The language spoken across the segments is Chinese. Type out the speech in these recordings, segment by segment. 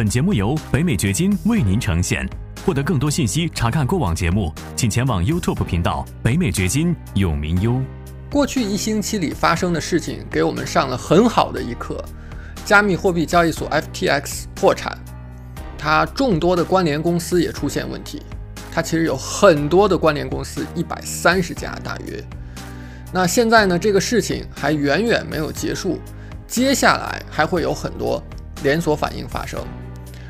本节目由北美掘金为您呈现。获得更多信息，查看过往节目，请前往 YouTube 频道“北美掘金”永明优。过去一星期里发生的事情，给我们上了很好的一课。加密货币交易所 FTX 破产，它众多的关联公司也出现问题。它其实有很多的关联公司，一百三十家大约。那现在呢，这个事情还远远没有结束，接下来还会有很多连锁反应发生。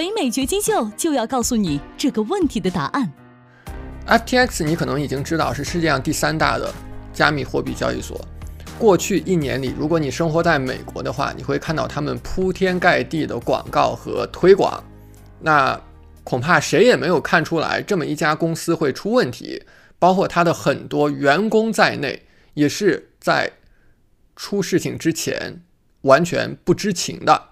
北美掘金秀就要告诉你这个问题的答案。FTX，你可能已经知道是世界上第三大的加密货币交易所。过去一年里，如果你生活在美国的话，你会看到他们铺天盖地的广告和推广。那恐怕谁也没有看出来，这么一家公司会出问题，包括他的很多员工在内，也是在出事情之前完全不知情的。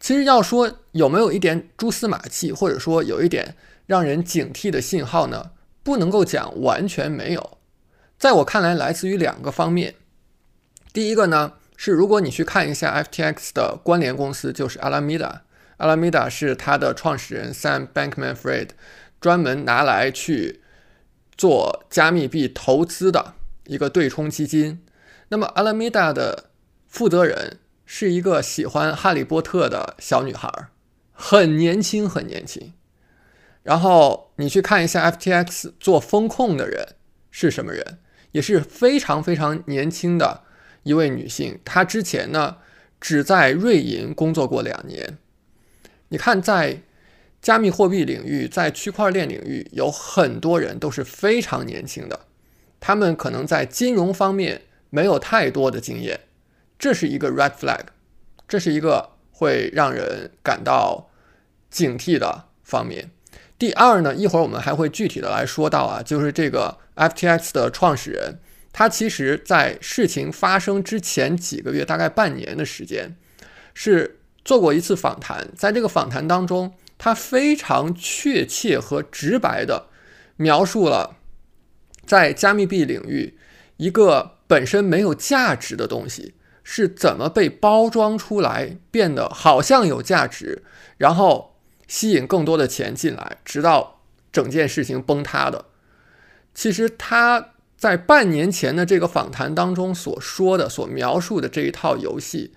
其实要说有没有一点蛛丝马迹，或者说有一点让人警惕的信号呢？不能够讲完全没有。在我看来，来自于两个方面。第一个呢，是如果你去看一下 FTX 的关联公司，就是 Alameda。Alameda 是它的创始人 Sam Bankman-Fried 专门拿来去做加密币投资的一个对冲基金。那么 Alameda 的负责人是一个喜欢哈利波特的小女孩，很年轻，很年轻。然后你去看一下 FTX 做风控的人是什么人，也是非常非常年轻的一位女性。她之前呢只在瑞银工作过两年。你看，在加密货币领域，在区块链领域，有很多人都是非常年轻的，他们可能在金融方面没有太多的经验，这是一个 red flag，这是一个会让人感到警惕的方面。第二呢，一会儿我们还会具体的来说到啊，就是这个 FTX 的创始人，他其实在事情发生之前几个月，大概半年的时间，是。做过一次访谈，在这个访谈当中，他非常确切和直白的描述了在加密币领域一个本身没有价值的东西是怎么被包装出来，变得好像有价值，然后吸引更多的钱进来，直到整件事情崩塌的。其实他在半年前的这个访谈当中所说的、所描述的这一套游戏。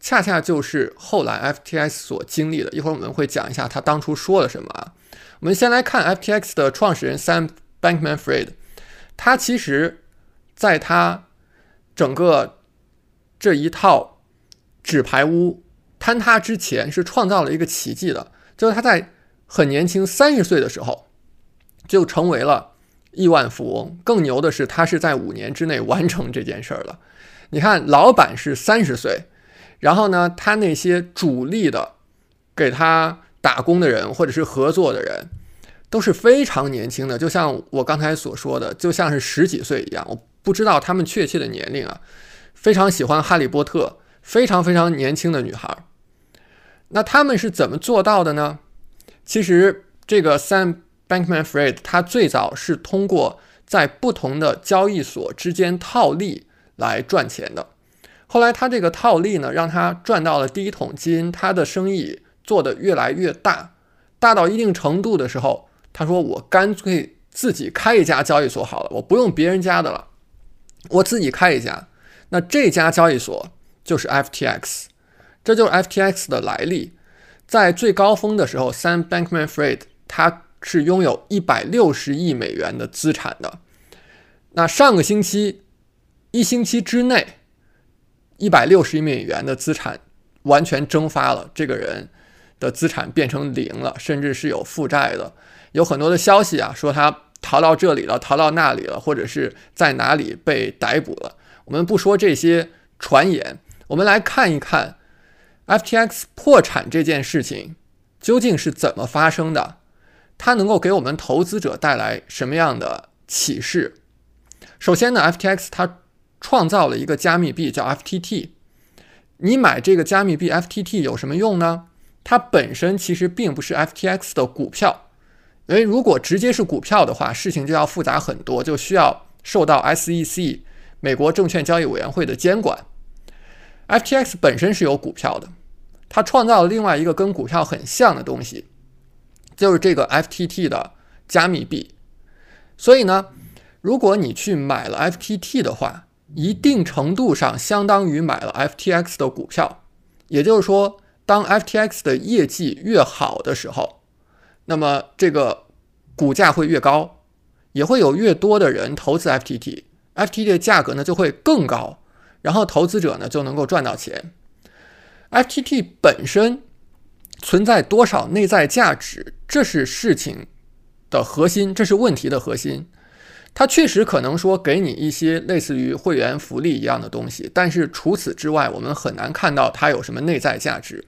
恰恰就是后来 FTX 所经历的。一会儿我们会讲一下他当初说了什么啊。我们先来看 FTX 的创始人 Sam Bankman-Fried，他其实在他整个这一套纸牌屋坍塌之前，是创造了一个奇迹的，就是他在很年轻三十岁的时候就成为了亿万富翁。更牛的是，他是在五年之内完成这件事儿了。你看，老板是三十岁。然后呢，他那些主力的给他打工的人，或者是合作的人，都是非常年轻的，就像我刚才所说的，就像是十几岁一样。我不知道他们确切的年龄啊，非常喜欢哈利波特，非常非常年轻的女孩。那他们是怎么做到的呢？其实这个 Sam Bankman-Fried 他最早是通过在不同的交易所之间套利来赚钱的。后来他这个套利呢，让他赚到了第一桶金，他的生意做得越来越大，大到一定程度的时候，他说：“我干脆自己开一家交易所好了，我不用别人家的了，我自己开一家。”那这家交易所就是 FTX，这就是 FTX 的来历。在最高峰的时候，Sam Bankman-Fried 他是拥有一百六十亿美元的资产的。那上个星期，一星期之内。一百六十亿美元的资产完全蒸发了，这个人的资产变成零了，甚至是有负债的。有很多的消息啊，说他逃到这里了，逃到那里了，或者是在哪里被逮捕了。我们不说这些传言，我们来看一看 FTX 破产这件事情究竟是怎么发生的？它能够给我们投资者带来什么样的启示？首先呢，FTX 它创造了一个加密币叫 FTT。你买这个加密币 FTT 有什么用呢？它本身其实并不是 FTX 的股票，因为如果直接是股票的话，事情就要复杂很多，就需要受到 SEC 美国证券交易委员会的监管。FTX 本身是有股票的，它创造了另外一个跟股票很像的东西，就是这个 FTT 的加密币。所以呢，如果你去买了 FTT 的话，一定程度上相当于买了 FTX 的股票，也就是说，当 FTX 的业绩越好的时候，那么这个股价会越高，也会有越多的人投资 FTT F T T 的价格呢就会更高，然后投资者呢就能够赚到钱。FTT 本身存在多少内在价值，这是事情的核心，这是问题的核心。它确实可能说给你一些类似于会员福利一样的东西，但是除此之外，我们很难看到它有什么内在价值。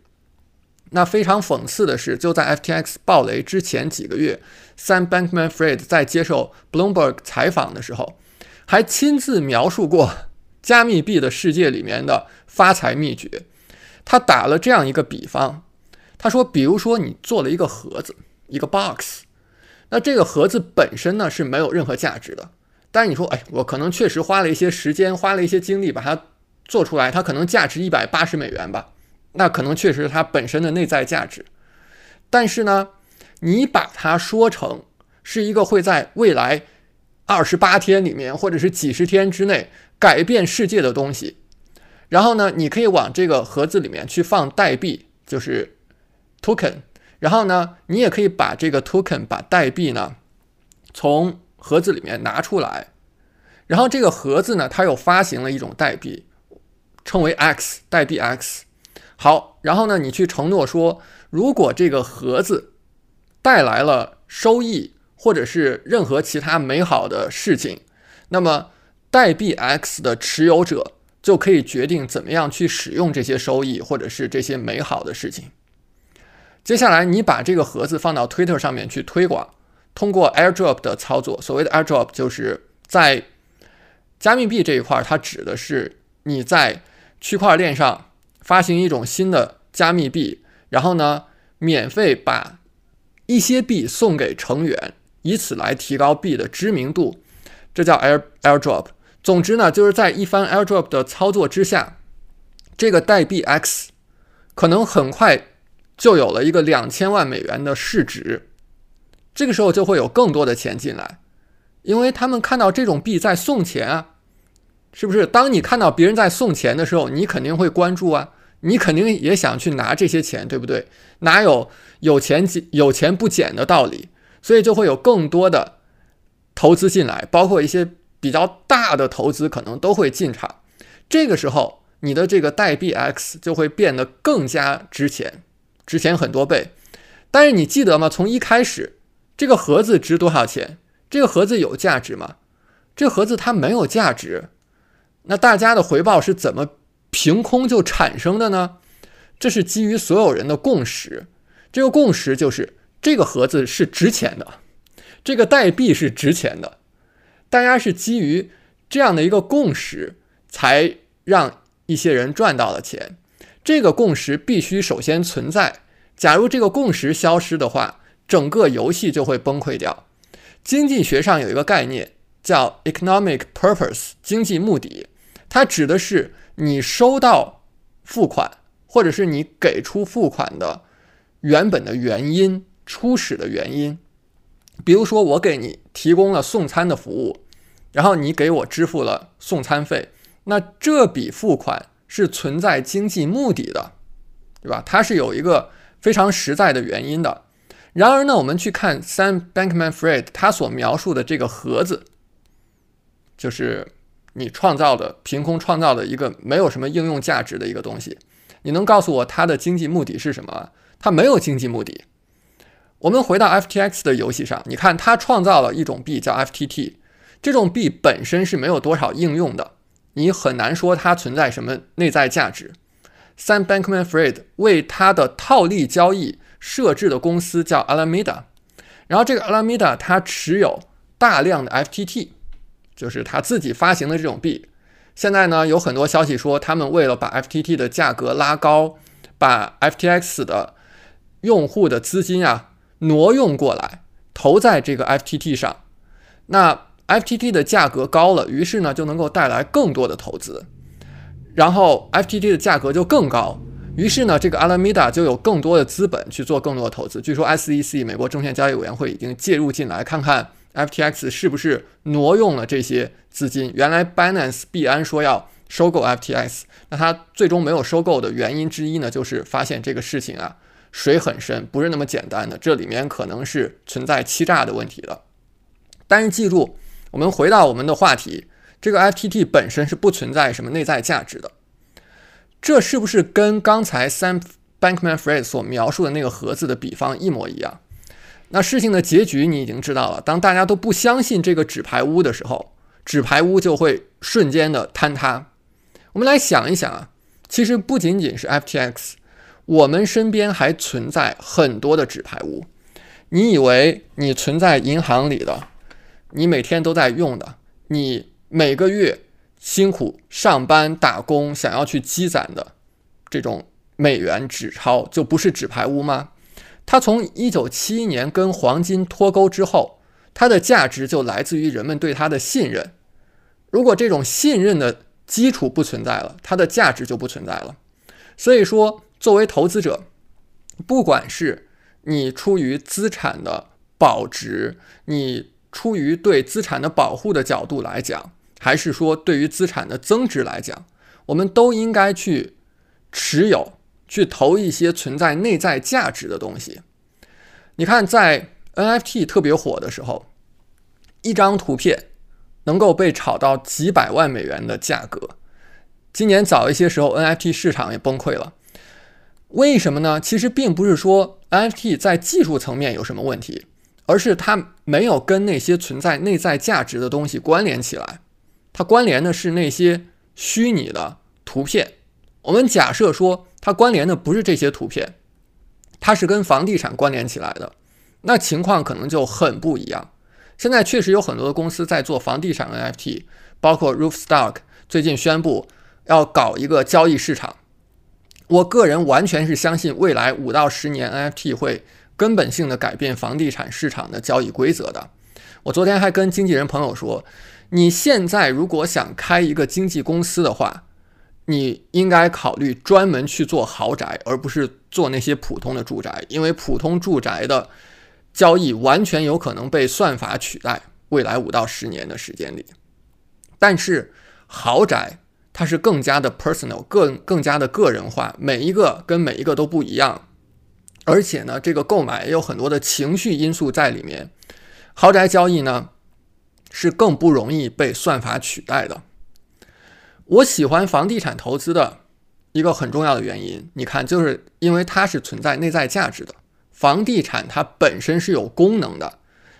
那非常讽刺的是，就在 FTX 爆雷之前几个月，Sam Bankman-Fried 在接受 Bloomberg 采访的时候，还亲自描述过加密币的世界里面的发财秘诀。他打了这样一个比方，他说：“比如说你做了一个盒子，一个 box。”那这个盒子本身呢是没有任何价值的，但是你说，哎，我可能确实花了一些时间，花了一些精力把它做出来，它可能价值一百八十美元吧，那可能确实是它本身的内在价值。但是呢，你把它说成是一个会在未来二十八天里面，或者是几十天之内改变世界的东西，然后呢，你可以往这个盒子里面去放代币，就是 token。然后呢，你也可以把这个 token 把代币呢从盒子里面拿出来，然后这个盒子呢，它又发行了一种代币，称为 X 代币 X。好，然后呢，你去承诺说，如果这个盒子带来了收益，或者是任何其他美好的事情，那么代币 X 的持有者就可以决定怎么样去使用这些收益，或者是这些美好的事情。接下来，你把这个盒子放到 Twitter 上面去推广，通过 AirDrop 的操作。所谓的 AirDrop 就是在加密币这一块，它指的是你在区块链上发行一种新的加密币，然后呢，免费把一些币送给成员，以此来提高币的知名度。这叫 Air AirDrop。总之呢，就是在一番 AirDrop 的操作之下，这个代币 X 可能很快。就有了一个两千万美元的市值，这个时候就会有更多的钱进来，因为他们看到这种币在送钱啊，是不是？当你看到别人在送钱的时候，你肯定会关注啊，你肯定也想去拿这些钱，对不对？哪有有钱捡有钱不捡的道理？所以就会有更多的投资进来，包括一些比较大的投资可能都会进场。这个时候，你的这个代币 X 就会变得更加值钱。值钱很多倍，但是你记得吗？从一开始，这个盒子值多少钱？这个盒子有价值吗？这盒子它没有价值。那大家的回报是怎么凭空就产生的呢？这是基于所有人的共识。这个共识就是这个盒子是值钱的，这个代币是值钱的。大家是基于这样的一个共识，才让一些人赚到了钱。这个共识必须首先存在。假如这个共识消失的话，整个游戏就会崩溃掉。经济学上有一个概念叫 economic purpose，经济目的，它指的是你收到付款，或者是你给出付款的原本的原因、初始的原因。比如说，我给你提供了送餐的服务，然后你给我支付了送餐费，那这笔付款。是存在经济目的的，对吧？它是有一个非常实在的原因的。然而呢，我们去看 Sam Bankman-Fried 他所描述的这个盒子，就是你创造的凭空创造的一个没有什么应用价值的一个东西。你能告诉我它的经济目的是什么？它没有经济目的。我们回到 FTX 的游戏上，你看它创造了一种币叫 FTT，这种币本身是没有多少应用的。你很难说它存在什么内在价值。Sam Bankman-Fried 为他的套利交易设置的公司叫 Alameda，然后这个 Alameda 它持有大量的 FTT，就是它自己发行的这种币。现在呢，有很多消息说，他们为了把 FTT 的价格拉高，把 FTX 的用户的资金啊挪用过来，投在这个 FTT 上。那 FTT 的价格高了，于是呢就能够带来更多的投资，然后 FTT 的价格就更高，于是呢这个 Alameda 就有更多的资本去做更多的投资。据说 SEC 美国证券交易委员会已经介入进来，看看 FTX 是不是挪用了这些资金。原来 Binance 币安说要收购 FTX，那他最终没有收购的原因之一呢，就是发现这个事情啊水很深，不是那么简单的，这里面可能是存在欺诈的问题的。但是记住，我们回到我们的话题，这个 FTT 本身是不存在什么内在价值的。这是不是跟刚才 Sam Bankman-Fried 所描述的那个盒子的比方一模一样？那事情的结局你已经知道了。当大家都不相信这个纸牌屋的时候，纸牌屋就会瞬间的坍塌。我们来想一想啊，其实不仅仅是 FTX，我们身边还存在很多的纸牌屋。你以为你存在银行里的？你每天都在用的，你每个月辛苦上班打工想要去积攒的这种美元纸钞，就不是纸牌屋吗？它从一九七一年跟黄金脱钩之后，它的价值就来自于人们对它的信任。如果这种信任的基础不存在了，它的价值就不存在了。所以说，作为投资者，不管是你出于资产的保值，你出于对资产的保护的角度来讲，还是说对于资产的增值来讲，我们都应该去持有、去投一些存在内在价值的东西。你看，在 NFT 特别火的时候，一张图片能够被炒到几百万美元的价格。今年早一些时候，NFT 市场也崩溃了。为什么呢？其实并不是说 NFT 在技术层面有什么问题。而是它没有跟那些存在内在价值的东西关联起来，它关联的是那些虚拟的图片。我们假设说它关联的不是这些图片，它是跟房地产关联起来的，那情况可能就很不一样。现在确实有很多的公司在做房地产 NFT，包括 Roofstock 最近宣布要搞一个交易市场。我个人完全是相信未来五到十年 NFT 会。根本性的改变房地产市场的交易规则的。我昨天还跟经纪人朋友说，你现在如果想开一个经纪公司的话，你应该考虑专门去做豪宅，而不是做那些普通的住宅，因为普通住宅的交易完全有可能被算法取代。未来五到十年的时间里，但是豪宅它是更加的 personal，更更加的个人化，每一个跟每一个都不一样。而且呢，这个购买也有很多的情绪因素在里面。豪宅交易呢，是更不容易被算法取代的。我喜欢房地产投资的一个很重要的原因，你看，就是因为它是存在内在价值的。房地产它本身是有功能的，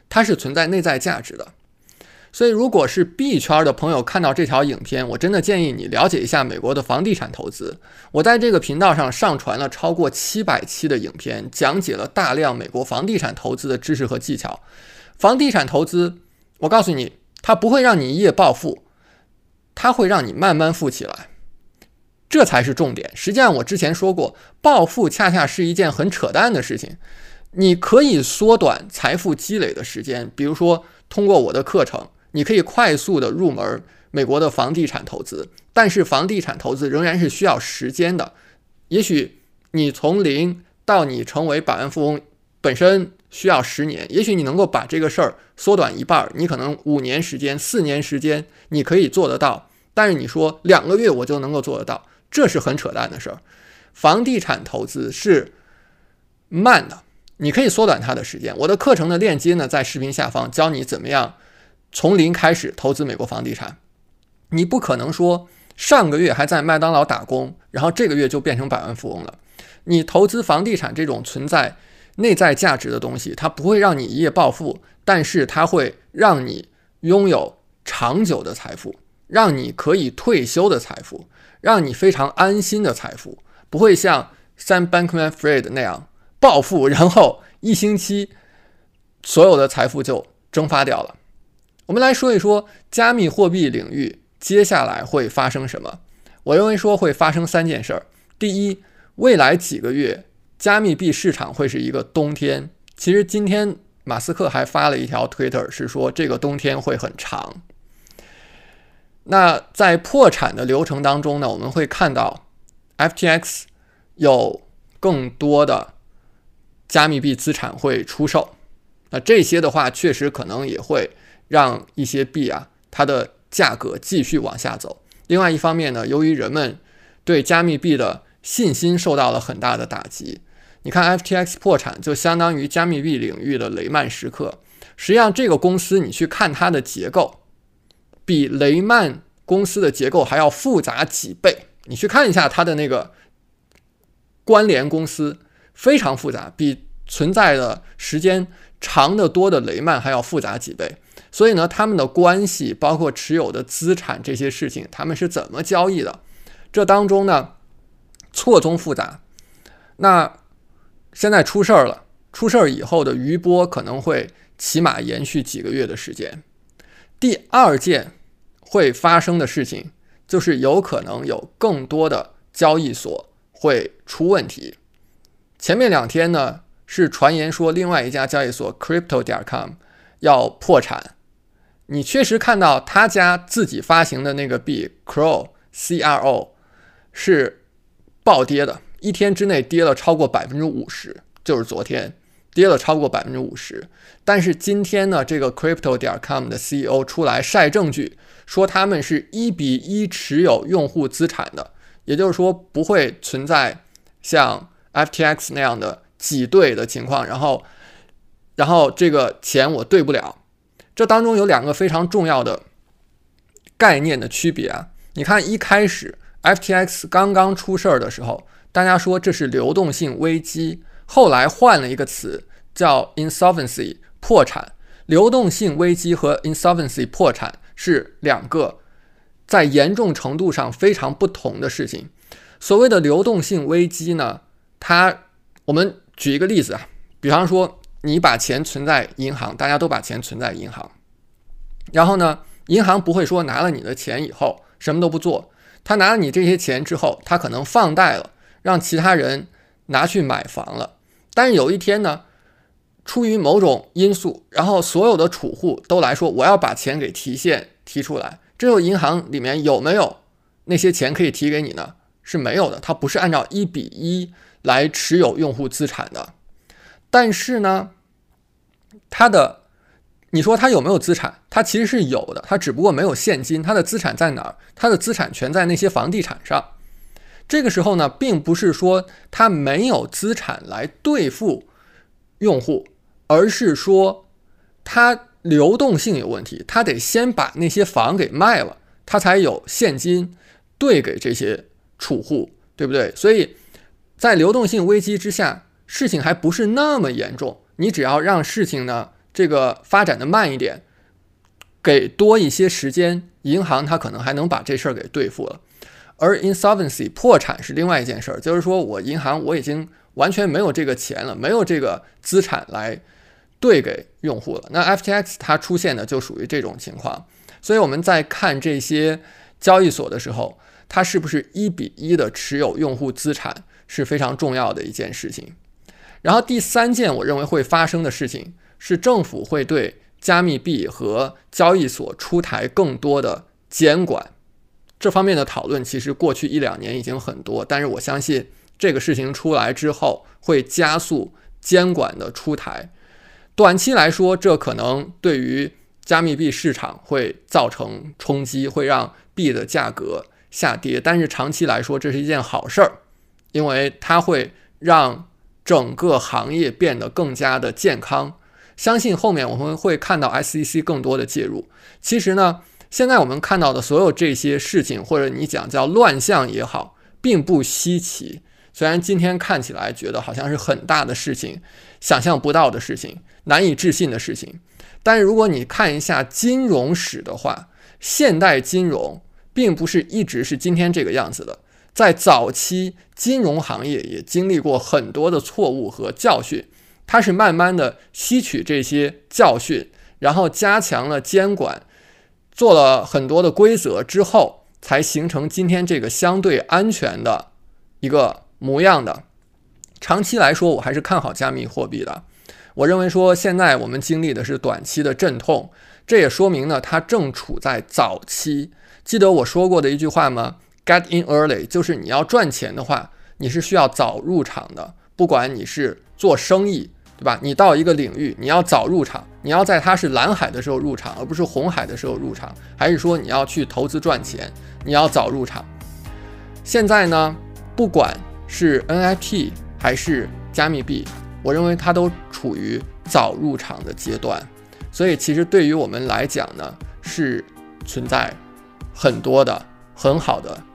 它是存在内在价值的。所以，如果是币圈的朋友看到这条影片，我真的建议你了解一下美国的房地产投资。我在这个频道上上传了超过七百期的影片，讲解了大量美国房地产投资的知识和技巧。房地产投资，我告诉你，它不会让你一夜暴富，它会让你慢慢富起来，这才是重点。实际上，我之前说过，暴富恰恰是一件很扯淡的事情。你可以缩短财富积累的时间，比如说通过我的课程。你可以快速的入门美国的房地产投资，但是房地产投资仍然是需要时间的。也许你从零到你成为百万富翁本身需要十年，也许你能够把这个事儿缩短一半，你可能五年时间、四年时间你可以做得到。但是你说两个月我就能够做得到，这是很扯淡的事儿。房地产投资是慢的，你可以缩短它的时间。我的课程的链接呢，在视频下方教你怎么样。从零开始投资美国房地产，你不可能说上个月还在麦当劳打工，然后这个月就变成百万富翁了。你投资房地产这种存在内在价值的东西，它不会让你一夜暴富，但是它会让你拥有长久的财富，让你可以退休的财富，让你非常安心的财富，不会像 Sam Bankman-Fried 那样暴富，然后一星期所有的财富就蒸发掉了。我们来说一说加密货币领域接下来会发生什么。我认为说会发生三件事儿。第一，未来几个月加密币市场会是一个冬天。其实今天马斯克还发了一条 Twitter，是说这个冬天会很长。那在破产的流程当中呢，我们会看到 FTX 有更多的加密币资产会出售。那这些的话，确实可能也会让一些币啊，它的价格继续往下走。另外一方面呢，由于人们对加密币的信心受到了很大的打击，你看 FTX 破产就相当于加密币领域的雷曼时刻。实际上，这个公司你去看它的结构。比雷曼公司的结构还要复杂几倍，你去看一下它的那个关联公司，非常复杂，比存在的时间长得多的雷曼还要复杂几倍。所以呢，他们的关系，包括持有的资产这些事情，他们是怎么交易的？这当中呢，错综复杂。那现在出事儿了，出事儿以后的余波可能会起码延续几个月的时间。第二件会发生的事情，就是有可能有更多的交易所会出问题。前面两天呢，是传言说另外一家交易所 Crypto 点 com 要破产。你确实看到他家自己发行的那个币 Cro C R O 是暴跌的，一天之内跌了超过百分之五十，就是昨天。跌了超过百分之五十，但是今天呢，这个 crypto 点 com 的 CEO 出来晒证据，说他们是一比一持有用户资产的，也就是说不会存在像 FTX 那样的挤兑的情况，然后，然后这个钱我兑不了。这当中有两个非常重要的概念的区别啊，你看一开始 FTX 刚刚出事儿的时候，大家说这是流动性危机。后来换了一个词，叫 insolvency 破产。流动性危机和 insolvency 破产是两个在严重程度上非常不同的事情。所谓的流动性危机呢，它我们举一个例子啊，比方说你把钱存在银行，大家都把钱存在银行，然后呢，银行不会说拿了你的钱以后什么都不做，他拿了你这些钱之后，他可能放贷了，让其他人。拿去买房了，但是有一天呢，出于某种因素，然后所有的储户都来说我要把钱给提现提出来，这个银行里面有没有那些钱可以提给你呢？是没有的，它不是按照一比一来持有用户资产的。但是呢，它的你说它有没有资产？它其实是有的，它只不过没有现金。它的资产在哪儿？它的资产全在那些房地产上。这个时候呢，并不是说他没有资产来兑付用户，而是说他流动性有问题，他得先把那些房给卖了，他才有现金兑给这些储户，对不对？所以在流动性危机之下，事情还不是那么严重。你只要让事情呢这个发展的慢一点，给多一些时间，银行它可能还能把这事儿给对付了。而 insolvency 破产是另外一件事儿，就是说我银行我已经完全没有这个钱了，没有这个资产来兑给用户了。那 FTX 它出现的就属于这种情况，所以我们在看这些交易所的时候，它是不是一比一的持有用户资产是非常重要的一件事情。然后第三件我认为会发生的事情是政府会对加密币和交易所出台更多的监管。这方面的讨论其实过去一两年已经很多，但是我相信这个事情出来之后会加速监管的出台。短期来说，这可能对于加密币市场会造成冲击，会让币的价格下跌。但是长期来说，这是一件好事儿，因为它会让整个行业变得更加的健康。相信后面我们会看到 SEC 更多的介入。其实呢。现在我们看到的所有这些事情，或者你讲叫乱象也好，并不稀奇。虽然今天看起来觉得好像是很大的事情，想象不到的事情，难以置信的事情，但是如果你看一下金融史的话，现代金融并不是一直是今天这个样子的。在早期金融行业也经历过很多的错误和教训，它是慢慢的吸取这些教训，然后加强了监管，做了很多的规则之后，才形成今天这个相对安全的一个模样的。长期来说，我还是看好加密货币的。我认为说，现在我们经历的是短期的阵痛，这也说明呢，它正处在早期。记得我说过的一句话吗？Get in early，就是你要赚钱的话，你是需要早入场的。不管你是做生意，对吧？你到一个领域，你要早入场，你要在它是蓝海的时候入场，而不是红海的时候入场。还是说你要去投资赚钱，你要早入场。现在呢，不管是 NFT 还是加密币。我认为它都处于早入场的阶段，所以其实对于我们来讲呢，是存在很多的很好的